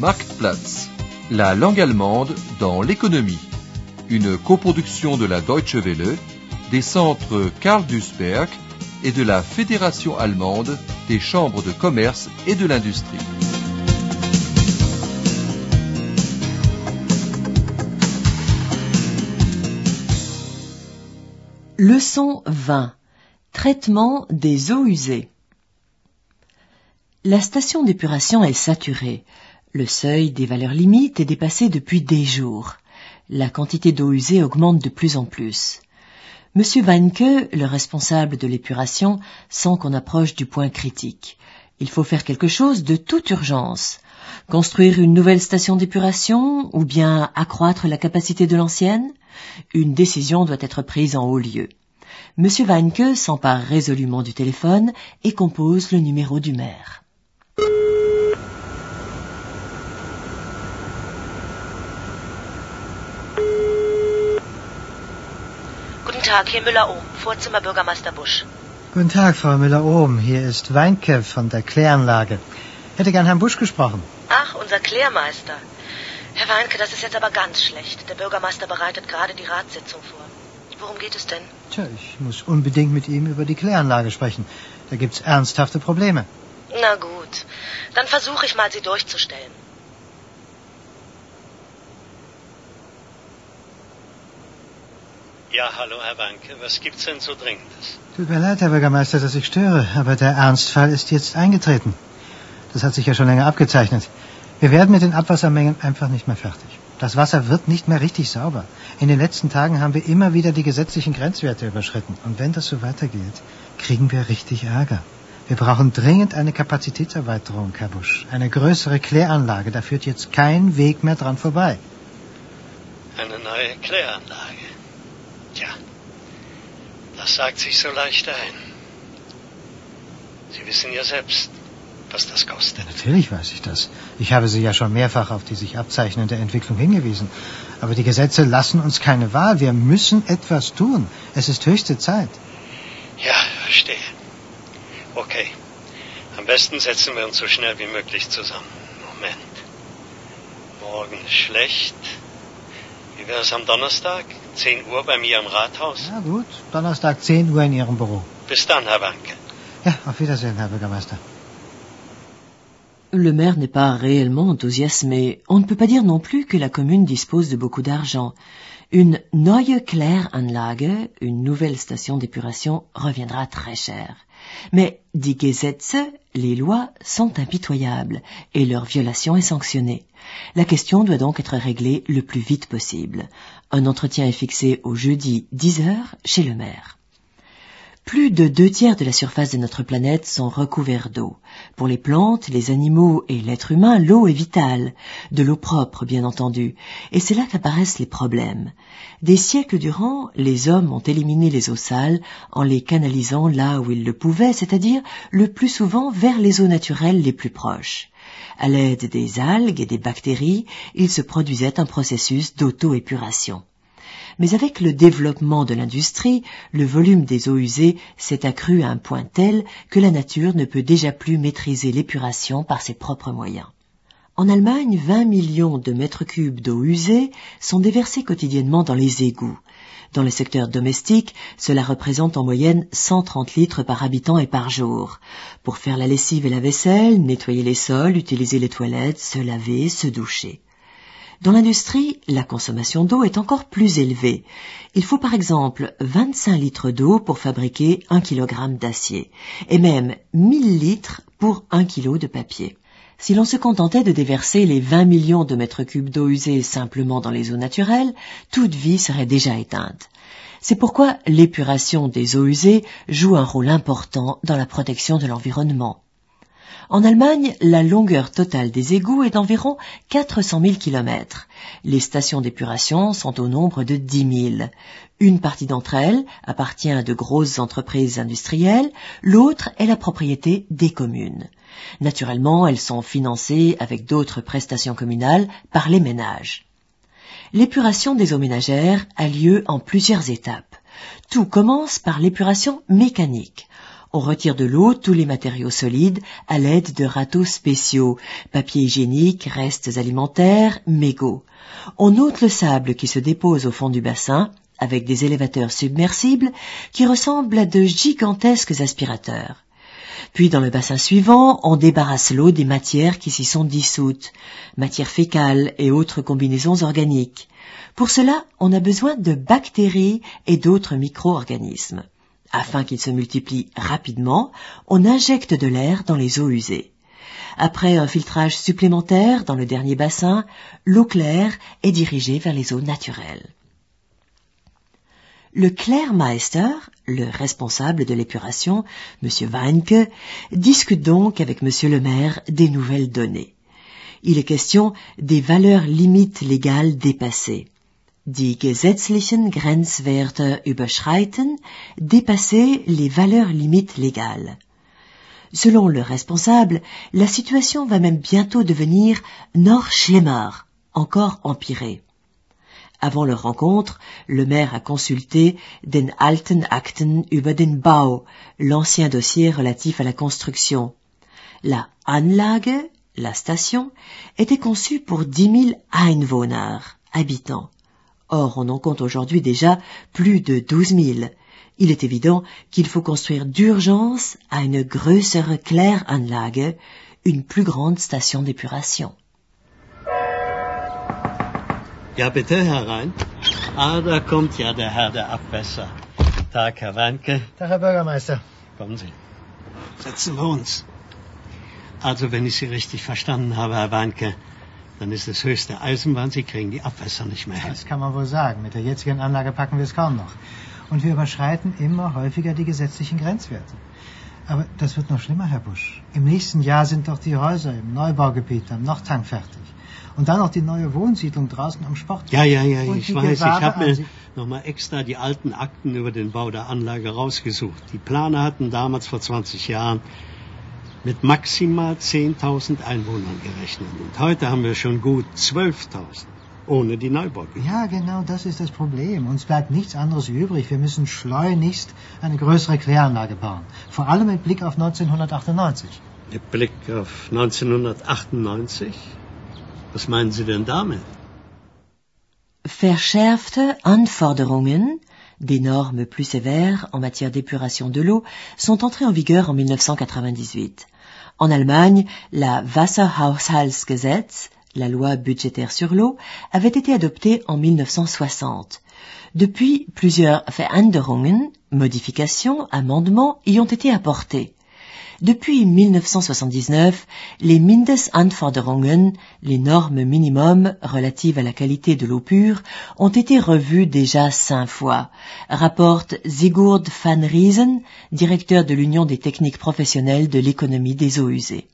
Marktplatz, la langue allemande dans l'économie. Une coproduction de la Deutsche Welle, des centres Karl Duisberg et de la Fédération allemande des chambres de commerce et de l'industrie. Leçon 20. Traitement des eaux usées. La station d'épuration est saturée. Le seuil des valeurs limites est dépassé depuis des jours. La quantité d'eau usée augmente de plus en plus. Monsieur Weinke, le responsable de l'épuration, sent qu'on approche du point critique. Il faut faire quelque chose de toute urgence. Construire une nouvelle station d'épuration ou bien accroître la capacité de l'ancienne? Une décision doit être prise en haut lieu. Monsieur Weinke s'empare résolument du téléphone et compose le numéro du maire. Tag, hier Müller-Ohm, Vorzimmer Bürgermeister Busch. Guten Tag, Frau Müller-Ohm. Hier ist Weinke von der Kläranlage. Hätte gern Herrn Busch gesprochen. Ach, unser Klärmeister. Herr Weinke, das ist jetzt aber ganz schlecht. Der Bürgermeister bereitet gerade die Ratssitzung vor. Worum geht es denn? Tja, ich muss unbedingt mit ihm über die Kläranlage sprechen. Da gibt's ernsthafte Probleme. Na gut, dann versuche ich mal, Sie durchzustellen. Ja, hallo Herr Wanke, was gibt's denn so Dringendes? Tut mir leid, Herr Bürgermeister, dass ich störe, aber der Ernstfall ist jetzt eingetreten. Das hat sich ja schon länger abgezeichnet. Wir werden mit den Abwassermengen einfach nicht mehr fertig. Das Wasser wird nicht mehr richtig sauber. In den letzten Tagen haben wir immer wieder die gesetzlichen Grenzwerte überschritten. Und wenn das so weitergeht, kriegen wir richtig Ärger. Wir brauchen dringend eine Kapazitätserweiterung, Herr Busch. Eine größere Kläranlage. Da führt jetzt kein Weg mehr dran vorbei. Eine neue Kläranlage. Das sagt sich so leicht ein. Sie wissen ja selbst, was das kostet. Natürlich weiß ich das. Ich habe Sie ja schon mehrfach auf die sich abzeichnende Entwicklung hingewiesen. Aber die Gesetze lassen uns keine Wahl. Wir müssen etwas tun. Es ist höchste Zeit. Ja, verstehe. Okay. Am besten setzen wir uns so schnell wie möglich zusammen. Moment. Morgen ist schlecht. Wie wäre es am Donnerstag? 10 Uhr bei mir im Rathaus? Ja gut, Donnerstag 10 Uhr in Ihrem Büro. Bis dann, Herr Wanke. Ja, auf Wiedersehen, Herr Bürgermeister. Le maire n'est pas réellement enthousiasmé. On ne peut pas dire non plus que la commune dispose de beaucoup d'argent. Une neue Kläranlage, une nouvelle station d'épuration, reviendra très cher. Mais die Gesetze, les lois, sont impitoyables et leur violation est sanctionnée. La question doit donc être réglée le plus vite possible. Un entretien est fixé au jeudi 10 heures chez le maire. Plus de deux tiers de la surface de notre planète sont recouverts d'eau. Pour les plantes, les animaux et l'être humain, l'eau est vitale, de l'eau propre bien entendu, et c'est là qu'apparaissent les problèmes. Des siècles durant, les hommes ont éliminé les eaux sales en les canalisant là où ils le pouvaient, c'est-à-dire le plus souvent vers les eaux naturelles les plus proches. À l'aide des algues et des bactéries, il se produisait un processus d'auto-épuration. Mais avec le développement de l'industrie, le volume des eaux usées s'est accru à un point tel que la nature ne peut déjà plus maîtriser l'épuration par ses propres moyens. En Allemagne, 20 millions de mètres cubes d'eau usée sont déversés quotidiennement dans les égouts. Dans le secteur domestique, cela représente en moyenne 130 litres par habitant et par jour. Pour faire la lessive et la vaisselle, nettoyer les sols, utiliser les toilettes, se laver, se doucher. Dans l'industrie, la consommation d'eau est encore plus élevée. Il faut par exemple 25 litres d'eau pour fabriquer 1 kg d'acier, et même 1000 litres pour 1 kg de papier. Si l'on se contentait de déverser les 20 millions de mètres cubes d'eau usée simplement dans les eaux naturelles, toute vie serait déjà éteinte. C'est pourquoi l'épuration des eaux usées joue un rôle important dans la protection de l'environnement. En Allemagne, la longueur totale des égouts est d'environ 400 000 km. Les stations d'épuration sont au nombre de 10 000. Une partie d'entre elles appartient à de grosses entreprises industrielles, l'autre est la propriété des communes. Naturellement, elles sont financées avec d'autres prestations communales par les ménages. L'épuration des eaux ménagères a lieu en plusieurs étapes. Tout commence par l'épuration mécanique. On retire de l'eau tous les matériaux solides à l'aide de râteaux spéciaux, papier hygiénique, restes alimentaires, mégots. On ôte le sable qui se dépose au fond du bassin avec des élévateurs submersibles qui ressemblent à de gigantesques aspirateurs. Puis dans le bassin suivant, on débarrasse l'eau des matières qui s'y sont dissoutes, matières fécales et autres combinaisons organiques. Pour cela, on a besoin de bactéries et d'autres micro-organismes. Afin qu'ils se multiplient rapidement, on injecte de l'air dans les eaux usées. Après un filtrage supplémentaire dans le dernier bassin, l'eau claire est dirigée vers les eaux naturelles. Le Clermeister, le responsable de l'épuration, M. Weinke, discute donc avec M. le maire des nouvelles données. Il est question des valeurs limites légales dépassées die gesetzlichen Grenzwerte überschreiten, dépasser les valeurs limites légales. Selon le responsable, la situation va même bientôt devenir noch schlimmer, encore empirée. Avant leur rencontre, le maire a consulté den alten Akten über den Bau, l'ancien dossier relatif à la construction. La Anlage, la station, était conçue pour dix mille Einwohner, habitants. Or, on en compte aujourd'hui déjà plus de 12 000. Il est évident qu'il faut construire d'urgence une größere Kläranlage, une plus grande station d'épuration. Ja, bitte herein. Ah, da kommt ja der Herr der Abwässer. Tag, Herr Weinke. Tag, Herr Bürgermeister. Kommen Sie. Setzen wir uns. Also, wenn ich Sie richtig verstanden habe, Herr Weinke, dann ist es höchste Eisenbahn, Sie kriegen die Abwässer nicht mehr hin. Das kann man wohl sagen. Mit der jetzigen Anlage packen wir es kaum noch. Und wir überschreiten immer häufiger die gesetzlichen Grenzwerte. Aber das wird noch schlimmer, Herr Busch. Im nächsten Jahr sind doch die Häuser im Neubaugebiet am Nordhang fertig. Und dann noch die neue Wohnsiedlung draußen am Sport. Ja, ja, ja, Und ich weiß. Gewerbe ich habe mir nochmal extra die alten Akten über den Bau der Anlage rausgesucht. Die Planer hatten damals vor 20 Jahren mit maximal 10.000 Einwohnern gerechnet. Und heute haben wir schon gut 12.000, ohne die Neubaugebiete. Ja, genau, das ist das Problem. Uns bleibt nichts anderes übrig. Wir müssen schleunigst eine größere Kläranlage bauen. Vor allem mit Blick auf 1998. Mit Blick auf 1998? Was meinen Sie denn damit? Verschärfte Anforderungen des normes plus sévères en matière d'épuration de l'eau sont entrées en vigueur en 1998. En Allemagne, la Wasserhaushaltsgesetz, la loi budgétaire sur l'eau, avait été adoptée en 1960. Depuis, plusieurs Veränderungen, modifications, amendements y ont été apportés. Depuis 1979, les Mindestanforderungen, les normes minimum relatives à la qualité de l'eau pure, ont été revues déjà cinq fois, rapporte Sigurd van Riesen, directeur de l'Union des techniques professionnelles de l'économie des eaux usées.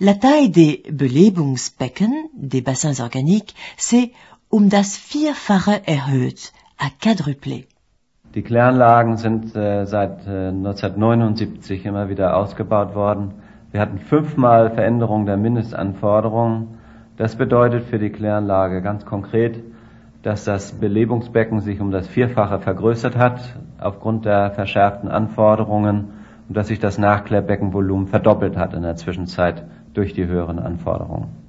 La taille des Belebungsbecken, des bassins organiques, s'est um das Vierfache erhöht, à quadruplé. Die Kläranlagen sind äh, seit äh, 1979 immer wieder ausgebaut worden. Wir hatten fünfmal Veränderung der Mindestanforderungen. Das bedeutet für die Kläranlage ganz konkret, dass das Belebungsbecken sich um das Vierfache vergrößert hat aufgrund der verschärften Anforderungen und dass sich das Nachklärbeckenvolumen verdoppelt hat in der Zwischenzeit durch die höheren Anforderungen.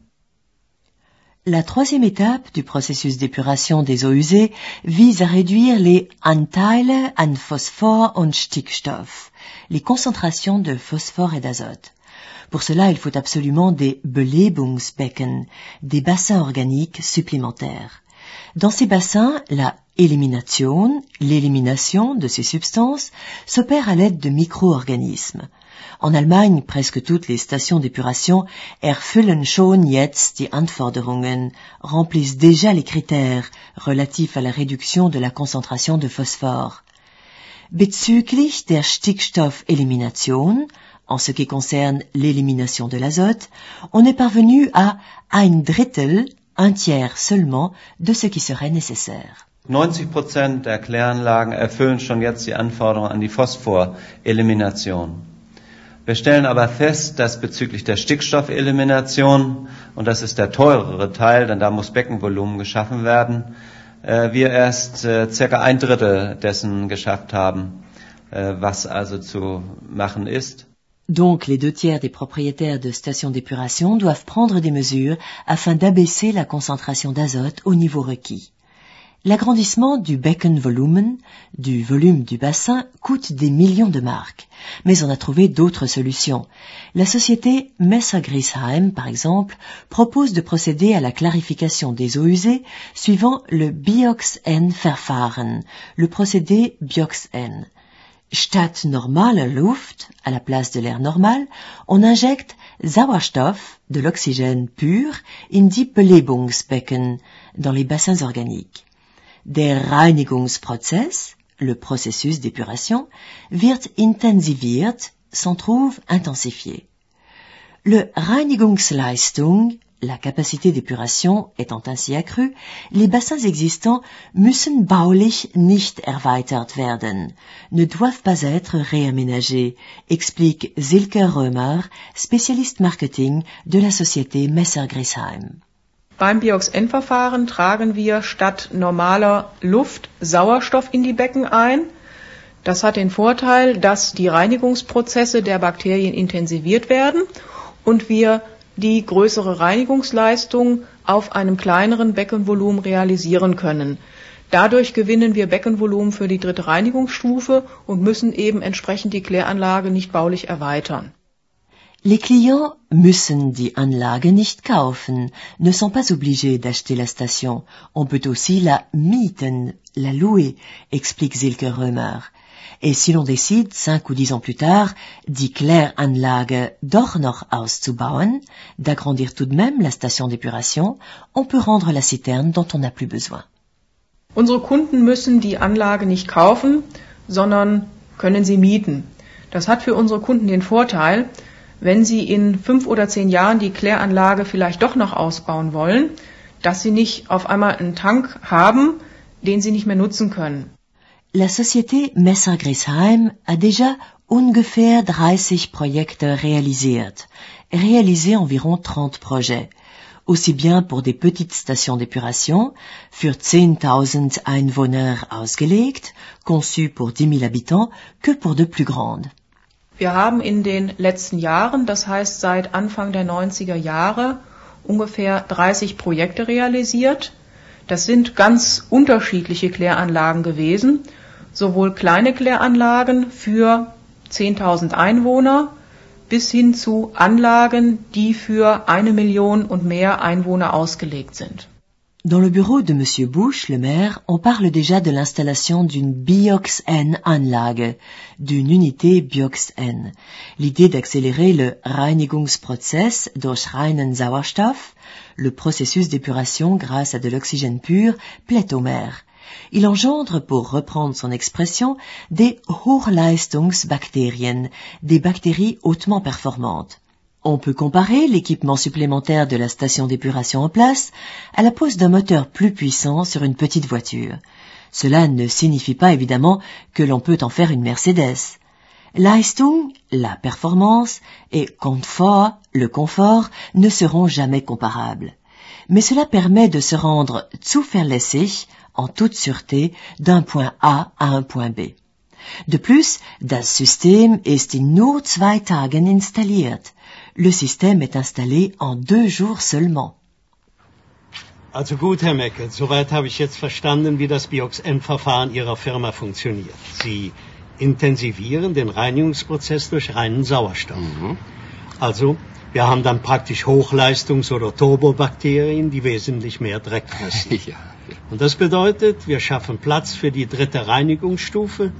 La troisième étape du processus d'épuration des eaux usées vise à réduire les Anteile an Phosphor und Stickstoff, les concentrations de phosphore et d'azote. Pour cela, il faut absolument des Belebungsbecken, des bassins organiques supplémentaires. Dans ces bassins, la élimination, l'élimination de ces substances, s'opère à l'aide de micro-organismes. En Allemagne, presque toutes les stations d'épuration erfüllen schon jetzt die Anforderungen, remplissent déjà les critères relatifs à la réduction de la concentration de phosphore. Bezüglich der Stickstoffelimination, en ce qui concerne l'élimination de l'azote, on est parvenu à ein Drittel, un tiers seulement, de ce qui serait nécessaire. 90 der Kläranlagen erfüllen schon jetzt die Anforderungen an die Phosphorelimination. Wir stellen aber fest, dass bezüglich der Stickstoffelimination, und das ist der teurere Teil, denn da muss Beckenvolumen geschaffen werden, äh, wir erst äh, circa ein Drittel dessen geschafft haben. äh, was also zu machen ist. Donc les deux tiers des propriétaires de stations d'épuration doivent prendre des mesures afin d'abaisser la concentration d'azote au niveau requis. L'agrandissement du Beckenvolumen, du volume du bassin, coûte des millions de marques, mais on a trouvé d'autres solutions. La société Messer-Grisheim, par exemple, propose de procéder à la clarification des eaux usées suivant le Biox-N-Verfahren, le procédé Biox-N. Statt normaler Luft, à la place de l'air normal, on injecte Sauerstoff, de l'oxygène pur, in die Belebungsbecken, dans les bassins organiques. Der Reinigungsprozess, le processus d'épuration, wird intensiviert, s'en trouve intensifié. Le Reinigungsleistung, la capacité d'épuration étant ainsi accrue, les bassins existants müssen baulich nicht erweitert werden, ne doivent pas être réaménagés, explique Silke Römer, spécialiste marketing de la société Messer-Grisheim. Beim Biox-N-Verfahren tragen wir statt normaler Luft Sauerstoff in die Becken ein. Das hat den Vorteil, dass die Reinigungsprozesse der Bakterien intensiviert werden und wir die größere Reinigungsleistung auf einem kleineren Beckenvolumen realisieren können. Dadurch gewinnen wir Beckenvolumen für die dritte Reinigungsstufe und müssen eben entsprechend die Kläranlage nicht baulich erweitern. Les clients müssen die Anlage nicht kaufen, ne sont pas obligés d'acheter la station. On peut aussi la mieten, la louer, explique Silke Römer. Et si l'on décide, cinq ou dix ans plus tard, die Kläranlage doch noch auszubauen, d'agrandir tout de même la station d'épuration, on peut rendre la citerne dont on n'a plus besoin. Unsere Kunden müssen die Anlage nicht kaufen, sondern können sie mieten. Das hat für unsere Kunden den Vorteil, wenn Sie in fünf oder zehn Jahren die Kläranlage vielleicht doch noch ausbauen wollen, dass Sie nicht auf einmal einen Tank haben, den Sie nicht mehr nutzen können. La Société Messer-Grisheim a déjà ungefähr 30 Projekte réalisiert, réalisé environ 30 projets, aussi bien pour des petites stations d'épuration, für 10.000 Einwohner ausgelegt, conçues pour 10 000 habitants, que pour de plus grandes. Wir haben in den letzten Jahren, das heißt seit Anfang der 90er Jahre, ungefähr 30 Projekte realisiert. Das sind ganz unterschiedliche Kläranlagen gewesen, sowohl kleine Kläranlagen für 10.000 Einwohner bis hin zu Anlagen, die für eine Million und mehr Einwohner ausgelegt sind. Dans le bureau de Monsieur Bush, le maire, on parle déjà de l'installation d'une Biox-N-Anlage, d'une unité Biox-N. L'idée d'accélérer le Reinigungsprozess durch reinen Sauerstoff, le processus d'épuration grâce à de l'oxygène pur, plaît au maire. Il engendre, pour reprendre son expression, des Hochleistungsbakterien, des bactéries hautement performantes. On peut comparer l'équipement supplémentaire de la station d'épuration en place à la pose d'un moteur plus puissant sur une petite voiture. Cela ne signifie pas évidemment que l'on peut en faire une Mercedes. Leistung, la performance, et confort, le confort, ne seront jamais comparables. Mais cela permet de se rendre zuverlässig, en toute sûreté, d'un point A à un point B. De plus, das System ist in nur zwei Tagen installiert. Le système est installé en deux jours seulement. Also gut, Herr Meckert, soweit habe ich jetzt verstanden, wie das Biox-N-Verfahren Ihrer Firma funktioniert. Sie intensivieren den Reinigungsprozess durch reinen Sauerstoff. Mhm. Also, wir haben dann praktisch Hochleistungs- oder Turbobakterien, die wesentlich mehr Dreck fressen. Ja. Und das bedeutet, wir schaffen Platz für die dritte Reinigungsstufe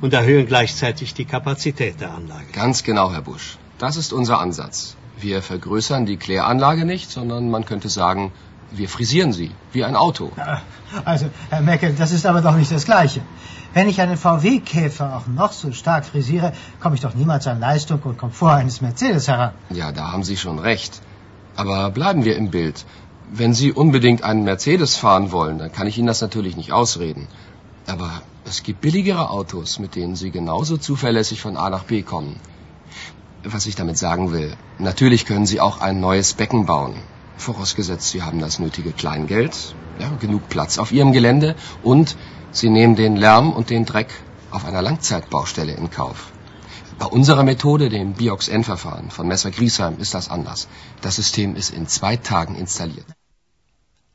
und erhöhen gleichzeitig die Kapazität der Anlage. Ganz genau, Herr Busch. Das ist unser Ansatz. Wir vergrößern die Kläranlage nicht, sondern man könnte sagen, wir frisieren sie, wie ein Auto. Also, Herr Meckel, das ist aber doch nicht das Gleiche. Wenn ich einen VW-Käfer auch noch so stark frisiere, komme ich doch niemals an Leistung und Komfort eines Mercedes heran. Ja, da haben Sie schon recht. Aber bleiben wir im Bild. Wenn Sie unbedingt einen Mercedes fahren wollen, dann kann ich Ihnen das natürlich nicht ausreden. Aber es gibt billigere Autos, mit denen Sie genauso zuverlässig von A nach B kommen. Was ich damit sagen will, natürlich können Sie auch ein neues Becken bauen. Vorausgesetzt, Sie haben das nötige Kleingeld, ja, genug Platz auf Ihrem Gelände und Sie nehmen den Lärm und den Dreck auf einer Langzeitbaustelle in Kauf. Bei unserer Methode, dem Biox-N-Verfahren von Messer Griesheim, ist das anders. Das System ist in zwei Tagen installiert.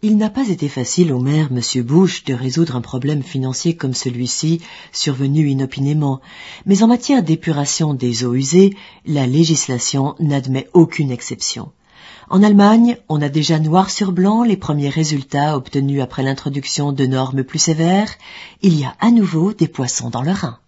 Il n'a pas été facile au maire, M. Bush, de résoudre un problème financier comme celui-ci, survenu inopinément. Mais en matière d'épuration des eaux usées, la législation n'admet aucune exception. En Allemagne, on a déjà noir sur blanc les premiers résultats obtenus après l'introduction de normes plus sévères. Il y a à nouveau des poissons dans le Rhin.